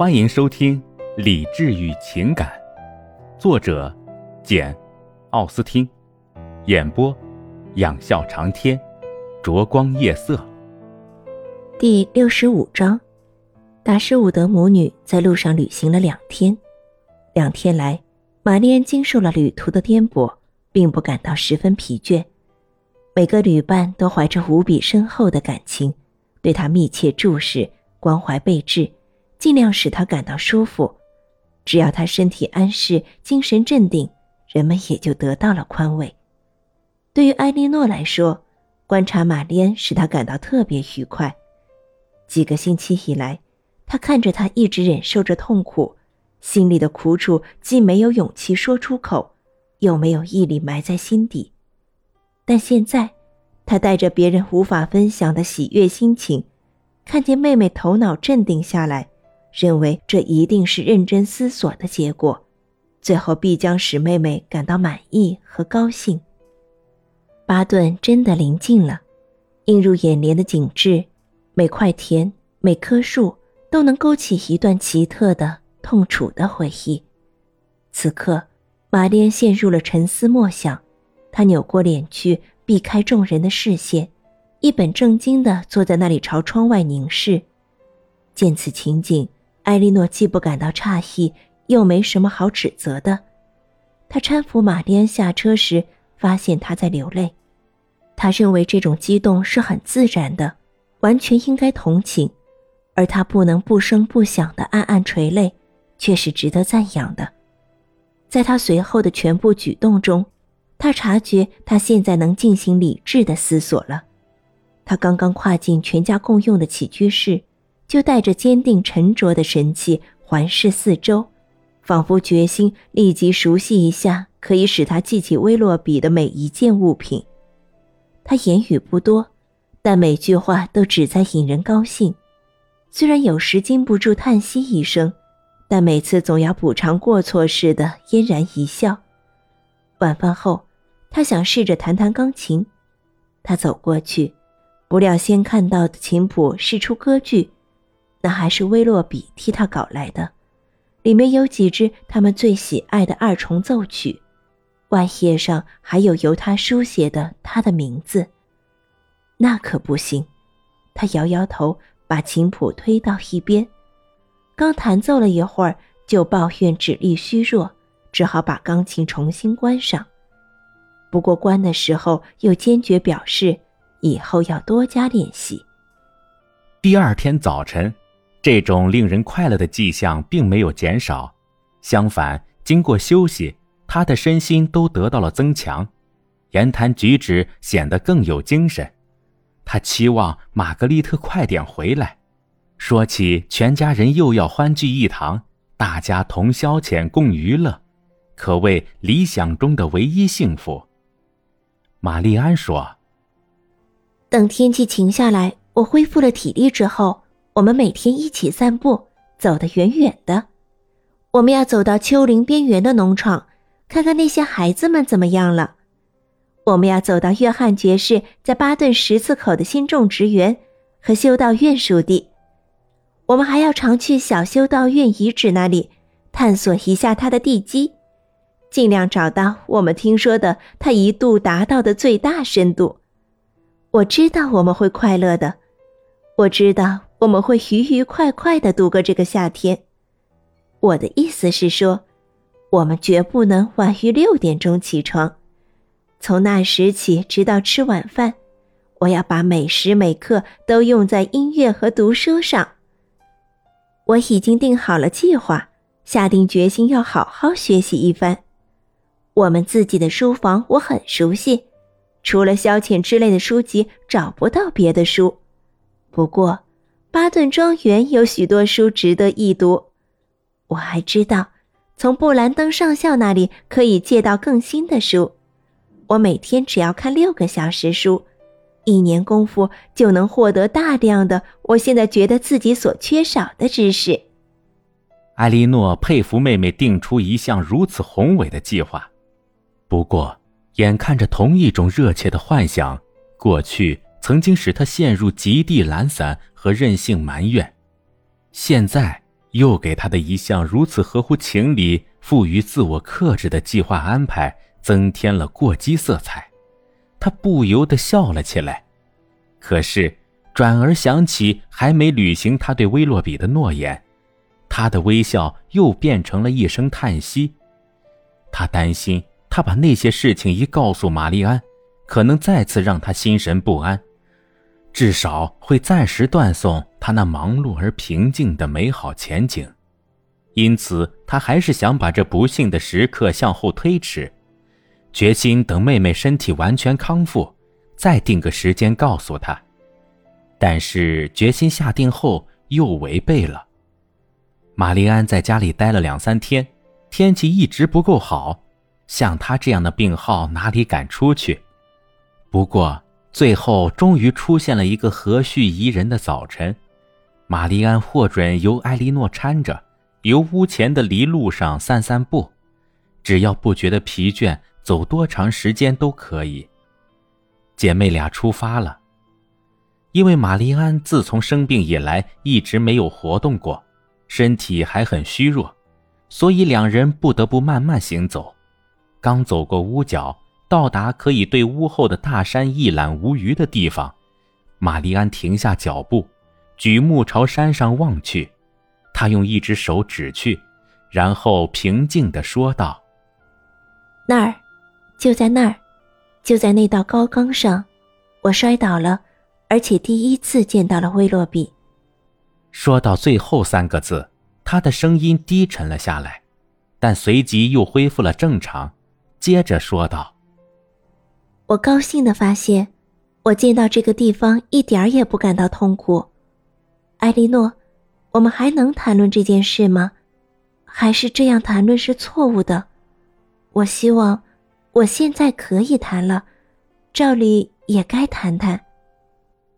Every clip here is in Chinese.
欢迎收听《理智与情感》，作者简·奥斯汀，演播仰笑长天，灼光夜色。第六十五章，达什伍德母女在路上旅行了两天，两天来，玛丽安经受了旅途的颠簸，并不感到十分疲倦。每个旅伴都怀着无比深厚的感情，对她密切注视，关怀备至。尽量使他感到舒服，只要他身体安适、精神镇定，人们也就得到了宽慰。对于埃莉诺来说，观察玛丽安使他感到特别愉快。几个星期以来，他看着他一直忍受着痛苦，心里的苦楚既没有勇气说出口，又没有毅力埋在心底。但现在，他带着别人无法分享的喜悦心情，看见妹妹头脑镇定下来。认为这一定是认真思索的结果，最后必将使妹妹感到满意和高兴。巴顿真的临近了，映入眼帘的景致，每块田、每棵树都能勾起一段奇特的、痛楚的回忆。此刻，玛丽安陷入了沉思默想，她扭过脸去，避开众人的视线，一本正经地坐在那里朝窗外凝视。见此情景。艾莉诺既不感到诧异，又没什么好指责的。她搀扶玛丽安下车时，发现她在流泪。他认为这种激动是很自然的，完全应该同情，而他不能不声不响的暗暗垂泪，却是值得赞扬的。在他随后的全部举动中，他察觉他现在能进行理智的思索了。他刚刚跨进全家共用的起居室。就带着坚定沉着的神气环视四周，仿佛决心立即熟悉一下可以使他记起威洛比的每一件物品。他言语不多，但每句话都旨在引人高兴。虽然有时禁不住叹息一声，但每次总要补偿过错似的嫣然一笑。晚饭后，他想试着弹弹钢琴。他走过去，不料先看到的琴谱是出歌剧。那还是威洛比替他搞来的，里面有几支他们最喜爱的二重奏曲，外页上还有由他书写的他的名字。那可不行，他摇摇头，把琴谱推到一边。刚弹奏了一会儿，就抱怨指力虚弱，只好把钢琴重新关上。不过关的时候又坚决表示，以后要多加练习。第二天早晨。这种令人快乐的迹象并没有减少，相反，经过休息，他的身心都得到了增强，言谈举止显得更有精神。他期望玛格丽特快点回来，说起全家人又要欢聚一堂，大家同消遣共娱乐，可谓理想中的唯一幸福。玛丽安说：“等天气晴下来，我恢复了体力之后。”我们每天一起散步，走得远远的。我们要走到丘陵边缘的农场，看看那些孩子们怎么样了。我们要走到约翰爵士在巴顿十字口的新种植园和修道院属地。我们还要常去小修道院遗址那里探索一下它的地基，尽量找到我们听说的它一度达到的最大深度。我知道我们会快乐的，我知道。我们会愉愉快快的度过这个夏天。我的意思是说，我们绝不能晚于六点钟起床。从那时起，直到吃晚饭，我要把每时每刻都用在音乐和读书上。我已经定好了计划，下定决心要好好学习一番。我们自己的书房我很熟悉，除了消遣之类的书籍，找不到别的书。不过。巴顿庄园有许多书值得一读，我还知道，从布兰登上校那里可以借到更新的书。我每天只要看六个小时书，一年功夫就能获得大量的我现在觉得自己所缺少的知识。艾莉诺佩服妹妹定出一项如此宏伟的计划，不过，眼看着同一种热切的幻想过去。曾经使他陷入极地懒散和任性埋怨，现在又给他的一项如此合乎情理、富于自我克制的计划安排增添了过激色彩。他不由得笑了起来，可是转而想起还没履行他对威洛比的诺言，他的微笑又变成了一声叹息。他担心，他把那些事情一告诉玛丽安，可能再次让他心神不安，至少会暂时断送他那忙碌而平静的美好前景。因此，他还是想把这不幸的时刻向后推迟。决心等妹妹身体完全康复，再定个时间告诉她。但是决心下定后又违背了。玛丽安在家里待了两三天，天气一直不够好，像她这样的病号哪里敢出去？不过最后终于出现了一个和煦宜人的早晨，玛丽安获准由艾莉诺搀着，由屋前的篱路上散散步，只要不觉得疲倦。走多长时间都可以。姐妹俩出发了。因为玛丽安自从生病以来一直没有活动过，身体还很虚弱，所以两人不得不慢慢行走。刚走过屋角，到达可以对屋后的大山一览无余的地方，玛丽安停下脚步，举目朝山上望去。她用一只手指去，然后平静地说道：“那儿。”就在那儿，就在那道高岗上，我摔倒了，而且第一次见到了威洛比。说到最后三个字，他的声音低沉了下来，但随即又恢复了正常，接着说道：“我高兴的发现，我见到这个地方一点儿也不感到痛苦。艾莉诺，我们还能谈论这件事吗？还是这样谈论是错误的？我希望。”我现在可以谈了，照理也该谈谈。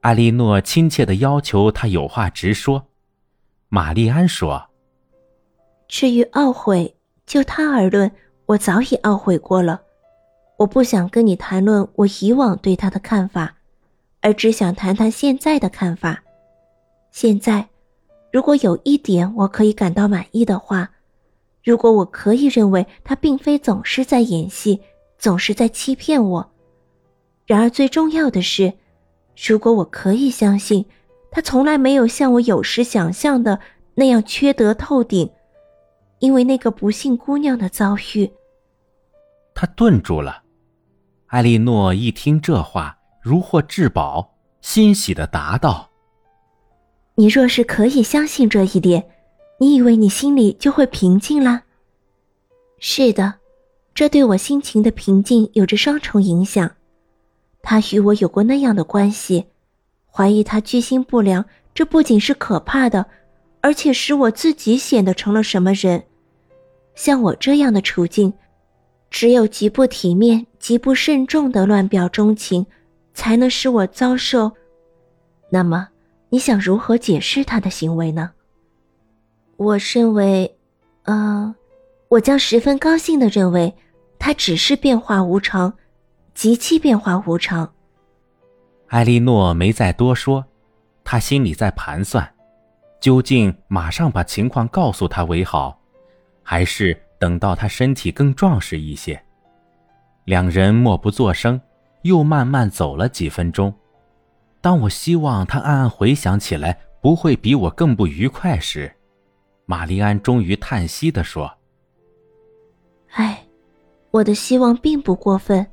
艾莉诺亲切的要求他有话直说。玛丽安说：“至于懊悔，就他而论，我早已懊悔过了。我不想跟你谈论我以往对他的看法，而只想谈谈现在的看法。现在，如果有一点我可以感到满意的话，如果我可以认为他并非总是在演戏。”总是在欺骗我。然而最重要的是，如果我可以相信，他从来没有像我有时想象的那样缺德透顶，因为那个不幸姑娘的遭遇。他顿住了。艾莉诺一听这话，如获至宝，欣喜的答道：“你若是可以相信这一点，你以为你心里就会平静了？是的。”这对我心情的平静有着双重影响。他与我有过那样的关系，怀疑他居心不良，这不仅是可怕的，而且使我自己显得成了什么人。像我这样的处境，只有极不体面、极不慎重的乱表钟情，才能使我遭受。那么，你想如何解释他的行为呢？我认为，呃。我将十分高兴的认为，他只是变化无常，极其变化无常。艾莉诺没再多说，她心里在盘算，究竟马上把情况告诉他为好，还是等到他身体更壮实一些。两人默不作声，又慢慢走了几分钟。当我希望他暗暗回想起来不会比我更不愉快时，玛丽安终于叹息地说。唉，我的希望并不过分，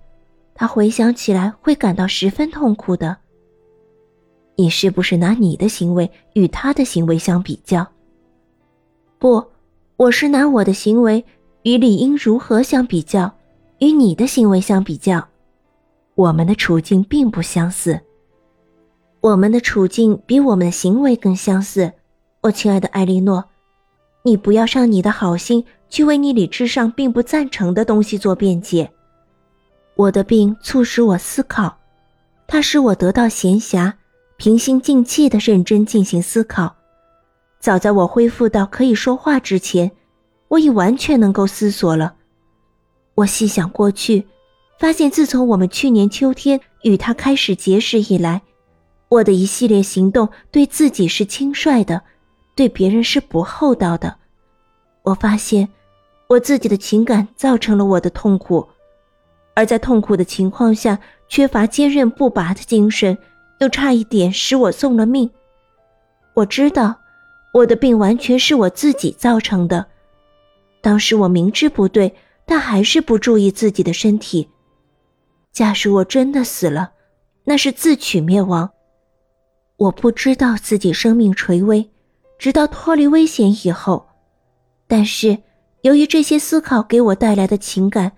他回想起来会感到十分痛苦的。你是不是拿你的行为与他的行为相比较？不，我是拿我的行为与理应如何相比较，与你的行为相比较。我们的处境并不相似，我们的处境比我们的行为更相似。我亲爱的艾莉诺，你不要上你的好心。去为你理智上并不赞成的东西做辩解。我的病促使我思考，它使我得到闲暇，平心静气的认真进行思考。早在我恢复到可以说话之前，我已完全能够思索了。我细想过去，发现自从我们去年秋天与他开始结识以来，我的一系列行动对自己是轻率的。对别人是不厚道的。我发现，我自己的情感造成了我的痛苦，而在痛苦的情况下，缺乏坚韧不拔的精神，又差一点使我送了命。我知道，我的病完全是我自己造成的。当时我明知不对，但还是不注意自己的身体。假使我真的死了，那是自取灭亡。我不知道自己生命垂危，直到脱离危险以后。但是，由于这些思考给我带来的情感，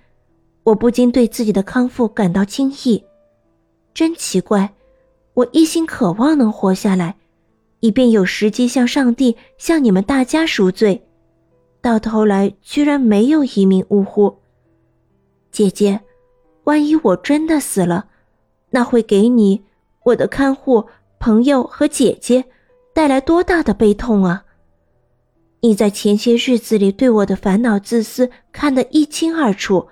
我不禁对自己的康复感到惊异。真奇怪，我一心渴望能活下来，以便有时机向上帝、向你们大家赎罪。到头来，居然没有一命呜呼。姐姐，万一我真的死了，那会给你、我的看护、朋友和姐姐带来多大的悲痛啊！你在前些日子里对我的烦恼、自私看得一清二楚，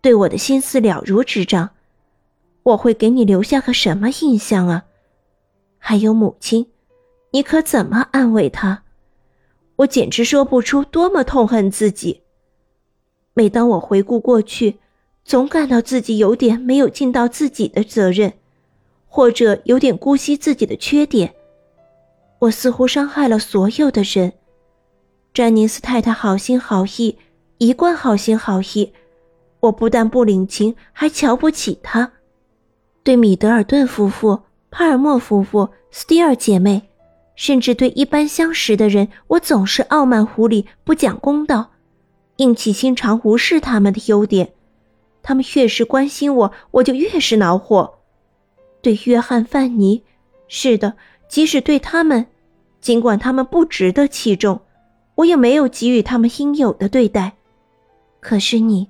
对我的心思了如指掌。我会给你留下个什么印象啊？还有母亲，你可怎么安慰她？我简直说不出多么痛恨自己。每当我回顾过去，总感到自己有点没有尽到自己的责任，或者有点姑息自己的缺点。我似乎伤害了所有的人。詹宁斯太太好心好意，一贯好心好意，我不但不领情，还瞧不起她。对米德尔顿夫妇、帕尔默夫妇、斯蒂尔姐妹。甚至对一般相识的人，我总是傲慢狐狸、不讲公道，硬起心肠无视他们的优点。他们越是关心我，我就越是恼火。对约翰、范尼，是的，即使对他们，尽管他们不值得器重，我也没有给予他们应有的对待。可是你，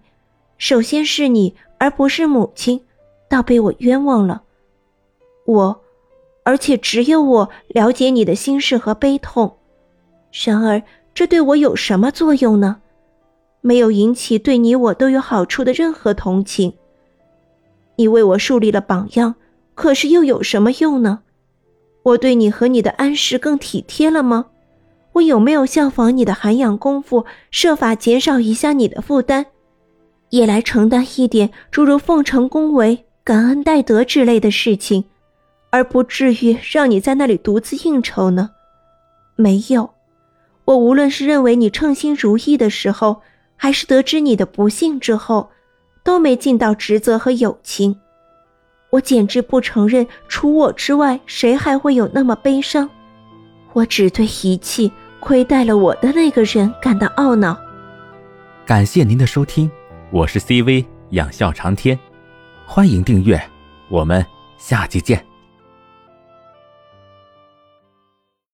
首先是你，而不是母亲，倒被我冤枉了。我。而且只有我了解你的心事和悲痛，然而这对我有什么作用呢？没有引起对你我都有好处的任何同情。你为我树立了榜样，可是又有什么用呢？我对你和你的安适更体贴了吗？我有没有效仿你的涵养功夫，设法减少一下你的负担，也来承担一点诸如奉承恭维、感恩戴德之类的事情？而不至于让你在那里独自应酬呢？没有，我无论是认为你称心如意的时候，还是得知你的不幸之后，都没尽到职责和友情。我简直不承认，除我之外，谁还会有那么悲伤。我只对遗弃、亏待了我的那个人感到懊恼。感谢您的收听，我是 CV 养笑长天，欢迎订阅，我们下期见。